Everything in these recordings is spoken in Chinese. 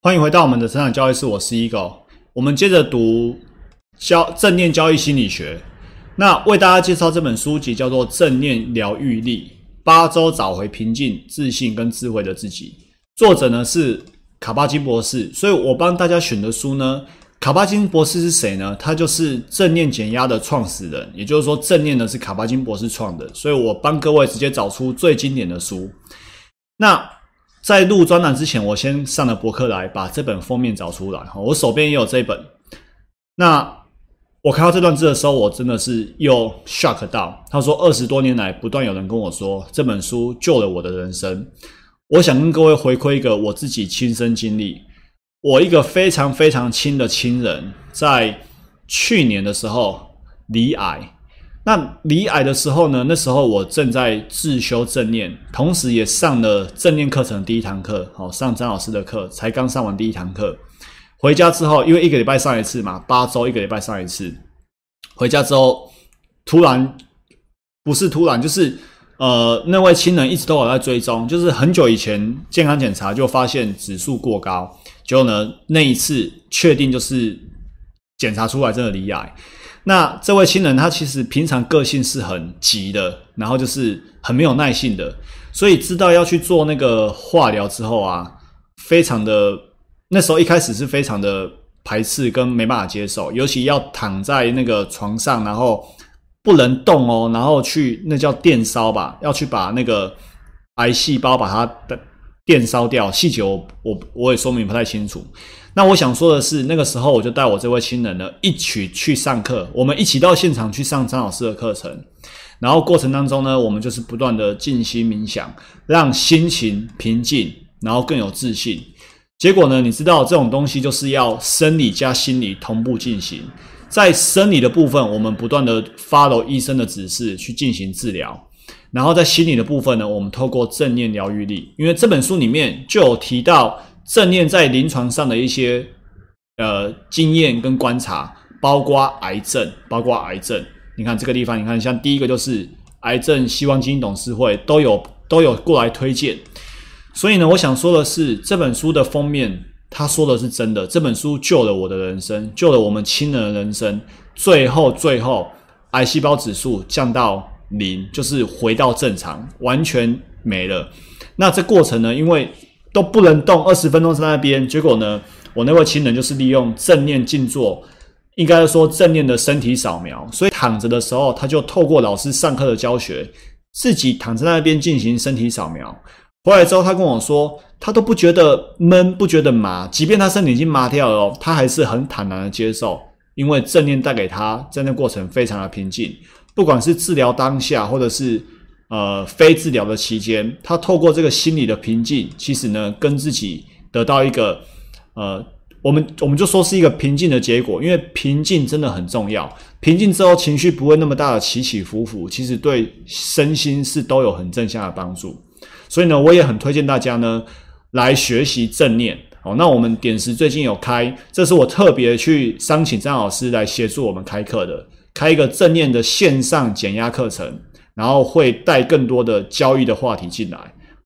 欢迎回到我们的成长交易室，我是 Ego。我们接着读交正念交易心理学。那为大家介绍这本书籍叫做《正念疗愈力：八周找回平静、自信跟智慧的自己》。作者呢是卡巴金博士。所以我帮大家选的书呢，卡巴金博士是谁呢？他就是正念减压的创始人。也就是说，正念呢是卡巴金博士创的。所以我帮各位直接找出最经典的书。那在录专栏之前，我先上了博客来，把这本封面找出来。哈我手边也有这本。那我看到这段字的时候，我真的是又 shock 到。他说，二十多年来，不断有人跟我说，这本书救了我的人生。我想跟各位回馈一个我自己亲身经历。我一个非常非常亲的亲人，在去年的时候离癌。那离癌的时候呢？那时候我正在自修正念，同时也上了正念课程第一堂课。好，上张老师的课，才刚上完第一堂课。回家之后，因为一个礼拜上一次嘛，八周一个礼拜上一次。回家之后，突然不是突然，就是呃，那位亲人一直都有在追踪，就是很久以前健康检查就发现指数过高，结果呢那一次确定就是检查出来真的离癌。那这位亲人他其实平常个性是很急的，然后就是很没有耐性的，所以知道要去做那个化疗之后啊，非常的那时候一开始是非常的排斥跟没办法接受，尤其要躺在那个床上，然后不能动哦，然后去那叫电烧吧，要去把那个癌细胞把它的电烧掉，细节我我我也说明不太清楚。那我想说的是，那个时候我就带我这位亲人呢一起去上课，我们一起到现场去上张老师的课程。然后过程当中呢，我们就是不断的静心冥想，让心情平静，然后更有自信。结果呢，你知道这种东西就是要生理加心理同步进行。在生理的部分，我们不断的 follow 医生的指示去进行治疗；然后在心理的部分呢，我们透过正念疗愈力，因为这本书里面就有提到。正念在临床上的一些呃经验跟观察，包括癌症，包括癌症。你看这个地方，你看像第一个就是癌症希望基金董事会都有都有过来推荐。所以呢，我想说的是，这本书的封面他说的是真的，这本书救了我的人生，救了我们亲人的人生。最后最后，癌细胞指数降到零，就是回到正常，完全没了。那这过程呢，因为都不能动，二十分钟在那边。结果呢，我那位亲人就是利用正念静坐，应该说正念的身体扫描。所以躺着的时候，他就透过老师上课的教学，自己躺在那边进行身体扫描。回来之后，他跟我说，他都不觉得闷，不觉得麻，即便他身体已经麻掉了，他还是很坦然的接受，因为正念带给他在那过程非常的平静，不管是治疗当下，或者是。呃，非治疗的期间，他透过这个心理的平静，其实呢，跟自己得到一个呃，我们我们就说是一个平静的结果，因为平静真的很重要。平静之后，情绪不会那么大的起起伏伏，其实对身心是都有很正向的帮助。所以呢，我也很推荐大家呢来学习正念。哦，那我们点石最近有开，这是我特别去商请张老师来协助我们开课的，开一个正念的线上减压课程。然后会带更多的交易的话题进来，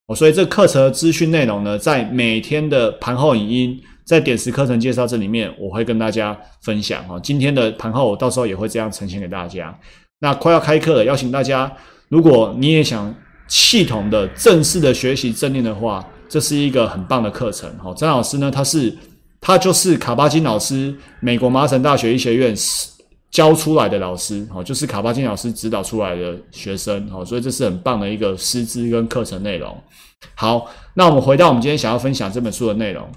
哦，所以这课程的资讯内容呢，在每天的盘后影音，在点石课程介绍这里面，我会跟大家分享哈。今天的盘后，我到时候也会这样呈现给大家。那快要开课了，邀请大家，如果你也想系统的、正式的学习正念的话，这是一个很棒的课程。好，张老师呢，他是他就是卡巴金老师，美国麻省大学医学院。教出来的老师，哦，就是卡巴金老师指导出来的学生，哦，所以这是很棒的一个师资跟课程内容。好，那我们回到我们今天想要分享这本书的内容。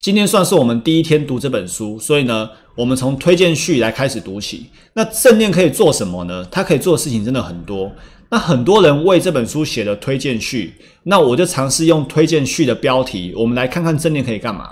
今天算是我们第一天读这本书，所以呢，我们从推荐序来开始读起。那正念可以做什么呢？它可以做的事情真的很多。那很多人为这本书写了推荐序，那我就尝试用推荐序的标题，我们来看看正念可以干嘛。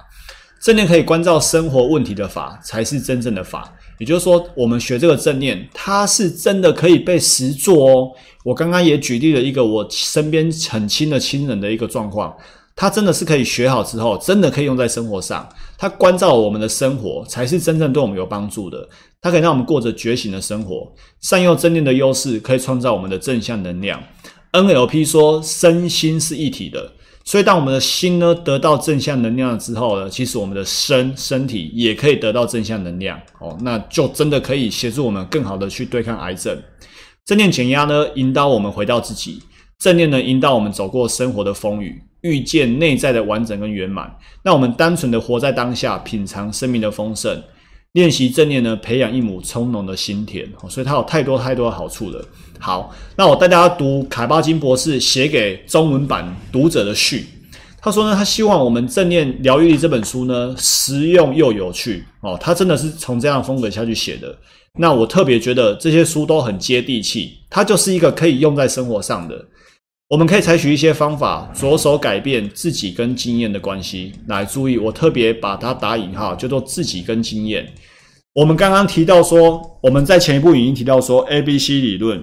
正念可以关照生活问题的法，才是真正的法。也就是说，我们学这个正念，它是真的可以被实做哦。我刚刚也举例了一个我身边很亲的亲人的一个状况，他真的是可以学好之后，真的可以用在生活上。他关照我们的生活，才是真正对我们有帮助的。它可以让我们过着觉醒的生活，善用正念的优势，可以创造我们的正向能量。NLP 说，身心是一体的。所以当我们的心呢得到正向能量了之后呢，其实我们的身身体也可以得到正向能量哦，那就真的可以协助我们更好的去对抗癌症。正念减压呢，引导我们回到自己；正念呢，引导我们走过生活的风雨，遇见内在的完整跟圆满。那我们单纯的活在当下，品尝生命的丰盛。练习正念呢，培养一亩葱茏的心田，所以它有太多太多的好处了。好，那我带大家读凯巴金博士写给中文版读者的序。他说呢，他希望我们正念疗愈力这本书呢，实用又有趣哦。他真的是从这样风格下去写的。那我特别觉得这些书都很接地气，它就是一个可以用在生活上的。我们可以采取一些方法，着手改变自己跟经验的关系。来注意，我特别把它打引号，叫做自己跟经验。我们刚刚提到说，我们在前一部语音提到说，A、B、C 理论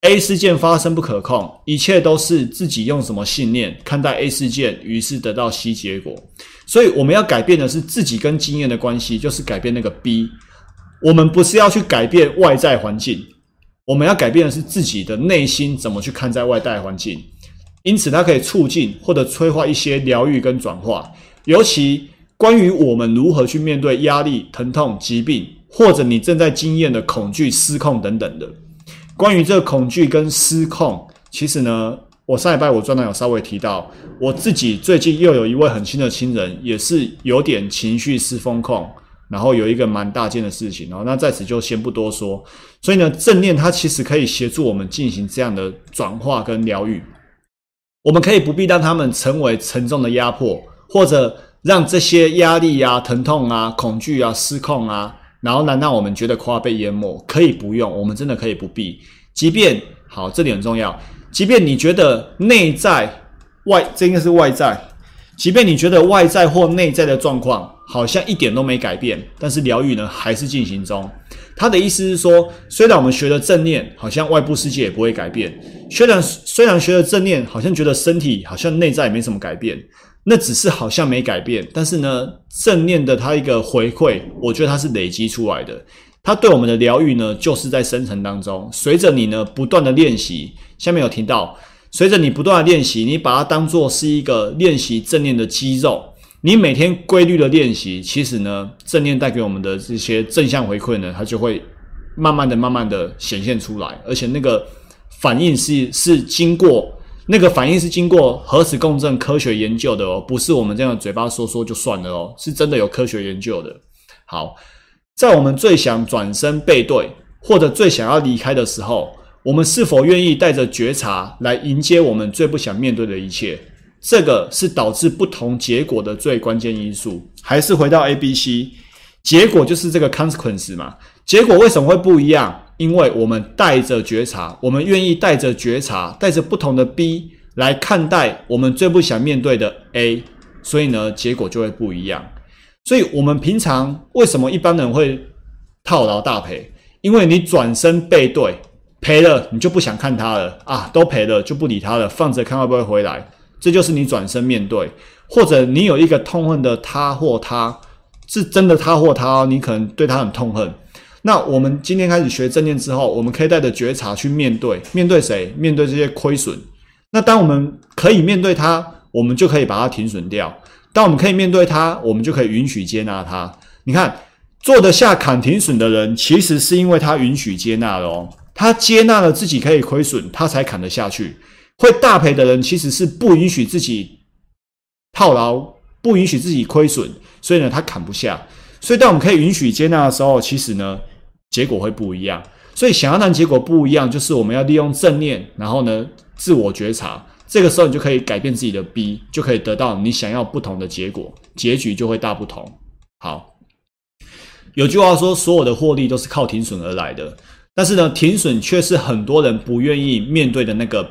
，A 事件发生不可控，一切都是自己用什么信念看待 A 事件，于是得到 C 结果。所以我们要改变的是自己跟经验的关系，就是改变那个 B。我们不是要去改变外在环境，我们要改变的是自己的内心怎么去看待外在环境。因此，它可以促进或者催化一些疗愈跟转化。尤其关于我们如何去面对压力、疼痛、疾病，或者你正在经验的恐惧、失控等等的。关于这个恐惧跟失控，其实呢，我上礼拜我专栏有稍微提到，我自己最近又有一位很亲的亲人，也是有点情绪失风控。然后有一个蛮大件的事情，哦，那在此就先不多说。所以呢，正念它其实可以协助我们进行这样的转化跟疗愈。我们可以不必让他们成为沉重的压迫，或者让这些压力啊、疼痛啊、恐惧啊、失控啊，然后能让我们觉得快要被淹没。可以不用，我们真的可以不必。即便好，这点很重要。即便你觉得内在外，这应该是外在。即便你觉得外在或内在的状况，好像一点都没改变，但是疗愈呢还是进行中。他的意思是说，虽然我们学了正念，好像外部世界也不会改变；虽然虽然学了正念，好像觉得身体好像内在也没什么改变，那只是好像没改变。但是呢，正念的它一个回馈，我觉得它是累积出来的。它对我们的疗愈呢，就是在生成当中，随着你呢不断的练习。下面有提到，随着你不断的练习，你把它当做是一个练习正念的肌肉。你每天规律的练习，其实呢，正念带给我们的这些正向回馈呢，它就会慢慢的、慢慢的显现出来，而且那个反应是是经过那个反应是经过核磁共振科学研究的哦，不是我们这样嘴巴说说就算了哦，是真的有科学研究的。好，在我们最想转身背对或者最想要离开的时候，我们是否愿意带着觉察来迎接我们最不想面对的一切？这个是导致不同结果的最关键因素，还是回到 A、B、C，结果就是这个 consequence 嘛？结果为什么会不一样？因为我们带着觉察，我们愿意带着觉察，带着不同的 B 来看待我们最不想面对的 A，所以呢，结果就会不一样。所以，我们平常为什么一般人会套牢大赔？因为你转身背对赔了，你就不想看他了啊，都赔了就不理他了，放着看会不会回来。这就是你转身面对，或者你有一个痛恨的他或他，是真的他或他，你可能对他很痛恨。那我们今天开始学正念之后，我们可以带着觉察去面对，面对谁？面对这些亏损。那当我们可以面对他，我们就可以把它停损掉。当我们可以面对他，我们就可以允许接纳他。你看，做得下砍停损的人，其实是因为他允许接纳了哦，他接纳了自己可以亏损，他才砍得下去。会大赔的人其实是不允许自己套牢，不允许自己亏损，所以呢，他砍不下。所以，当我们可以允许接纳的时候，其实呢，结果会不一样。所以，想要让结果不一样，就是我们要利用正念，然后呢，自我觉察。这个时候，你就可以改变自己的 B，就可以得到你想要不同的结果，结局就会大不同。好，有句话说，所有的获利都是靠停损而来的，但是呢，停损却是很多人不愿意面对的那个。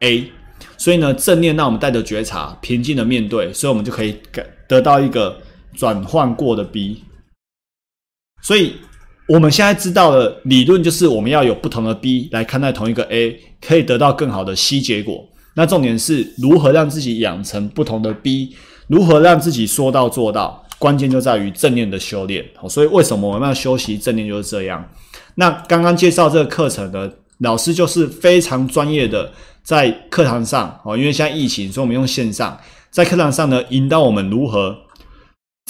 A，所以呢，正念让我们带着觉察，平静的面对，所以我们就可以得到一个转换过的 B。所以我们现在知道的理论就是，我们要有不同的 B 来看待同一个 A，可以得到更好的 C 结果。那重点是如何让自己养成不同的 B，如何让自己说到做到，关键就在于正念的修炼。所以为什么我们要修习正念就是这样？那刚刚介绍这个课程的老师就是非常专业的。在课堂上哦，因为现在疫情，所以我们用线上，在课堂上呢，引导我们如何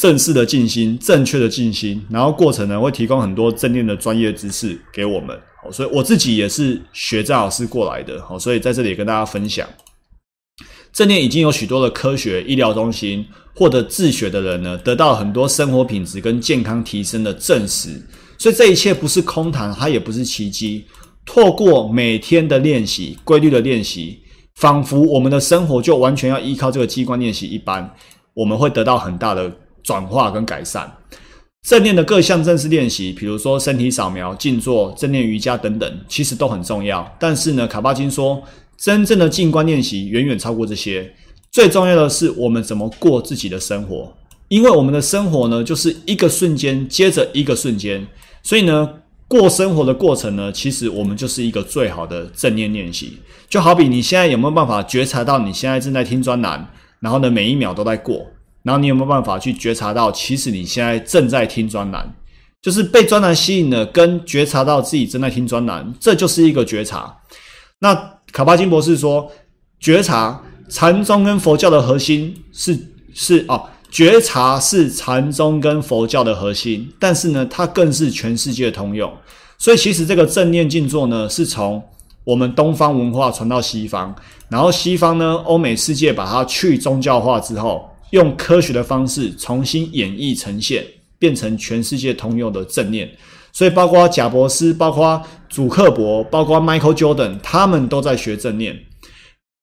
正式的静心、正确的静心，然后过程呢会提供很多正念的专业知识给我们。好，所以我自己也是学张老师过来的，好，所以在这里跟大家分享。正念已经有许多的科学医疗中心或者自学的人呢，得到很多生活品质跟健康提升的证实，所以这一切不是空谈，它也不是奇迹。透过每天的练习、规律的练习，仿佛我们的生活就完全要依靠这个机关练习一般，我们会得到很大的转化跟改善。正念的各项正式练习，比如说身体扫描、静坐、正念瑜伽等等，其实都很重要。但是呢，卡巴金说。真正的静观练习远远超过这些，最重要的是我们怎么过自己的生活，因为我们的生活呢，就是一个瞬间接着一个瞬间，所以呢，过生活的过程呢，其实我们就是一个最好的正念练习。就好比你现在有没有办法觉察到你现在正在听专栏，然后呢，每一秒都在过，然后你有没有办法去觉察到，其实你现在正在听专栏，就是被专栏吸引了，跟觉察到自己正在听专栏，这就是一个觉察。那卡巴金博士说：“觉察禅宗跟佛教的核心是是哦，觉察是禅宗跟佛教的核心，但是呢，它更是全世界通用。所以，其实这个正念静坐呢，是从我们东方文化传到西方，然后西方呢，欧美世界把它去宗教化之后，用科学的方式重新演绎呈现，变成全世界通用的正念。”所以，包括贾博士、包括祖克伯、包括 Michael Jordan，他们都在学正念。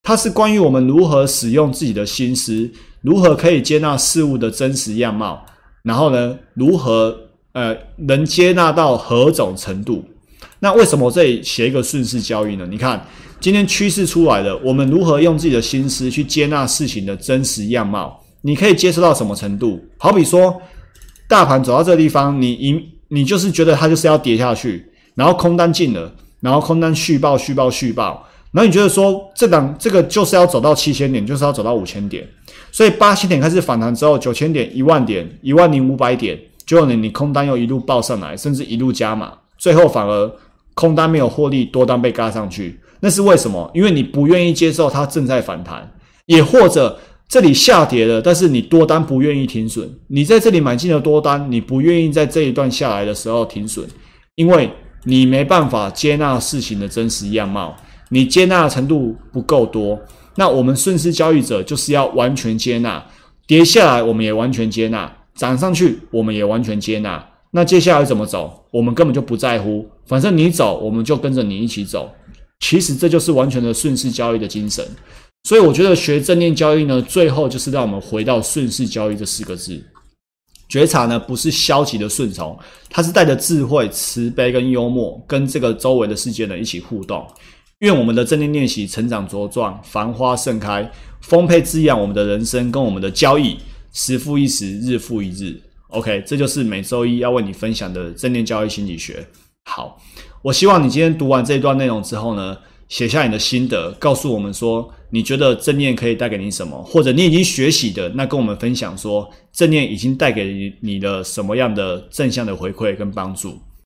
它是关于我们如何使用自己的心思，如何可以接纳事物的真实样貌，然后呢，如何呃能接纳到何种程度？那为什么我这里写一个顺势交易呢？你看，今天趋势出来了，我们如何用自己的心思去接纳事情的真实样貌？你可以接受到什么程度？好比说，大盘走到这个地方，你赢。你就是觉得它就是要跌下去，然后空单进了，然后空单续报、续报、续报，然后你觉得说这档这个就是要走到七千点，就是要走到五千点，所以八千点开始反弹之后，九千点、一万点、一万零五百点，结果呢，你空单又一路报上来，甚至一路加码，最后反而空单没有获利，多单被嘎上去，那是为什么？因为你不愿意接受它正在反弹，也或者。这里下跌了，但是你多单不愿意停损，你在这里买进了多单，你不愿意在这一段下来的时候停损，因为你没办法接纳事情的真实样貌，你接纳的程度不够多。那我们顺势交易者就是要完全接纳，跌下来我们也完全接纳，涨上去我们也完全接纳。那接下来怎么走，我们根本就不在乎，反正你走，我们就跟着你一起走。其实这就是完全的顺势交易的精神。所以我觉得学正念交易呢，最后就是让我们回到顺势交易这四个字。觉察呢，不是消极的顺从，它是带着智慧、慈悲跟幽默，跟这个周围的世界呢一起互动。愿我们的正念练习成长茁壮，繁花盛开，丰沛滋养我们的人生跟我们的交易，时复一时，日复一日。OK，这就是每周一要为你分享的正念交易心理学。好，我希望你今天读完这段内容之后呢。写下你的心得，告诉我们说你觉得正念可以带给你什么，或者你已经学习的，那跟我们分享说正念已经带给你你的什么样的正向的回馈跟帮助。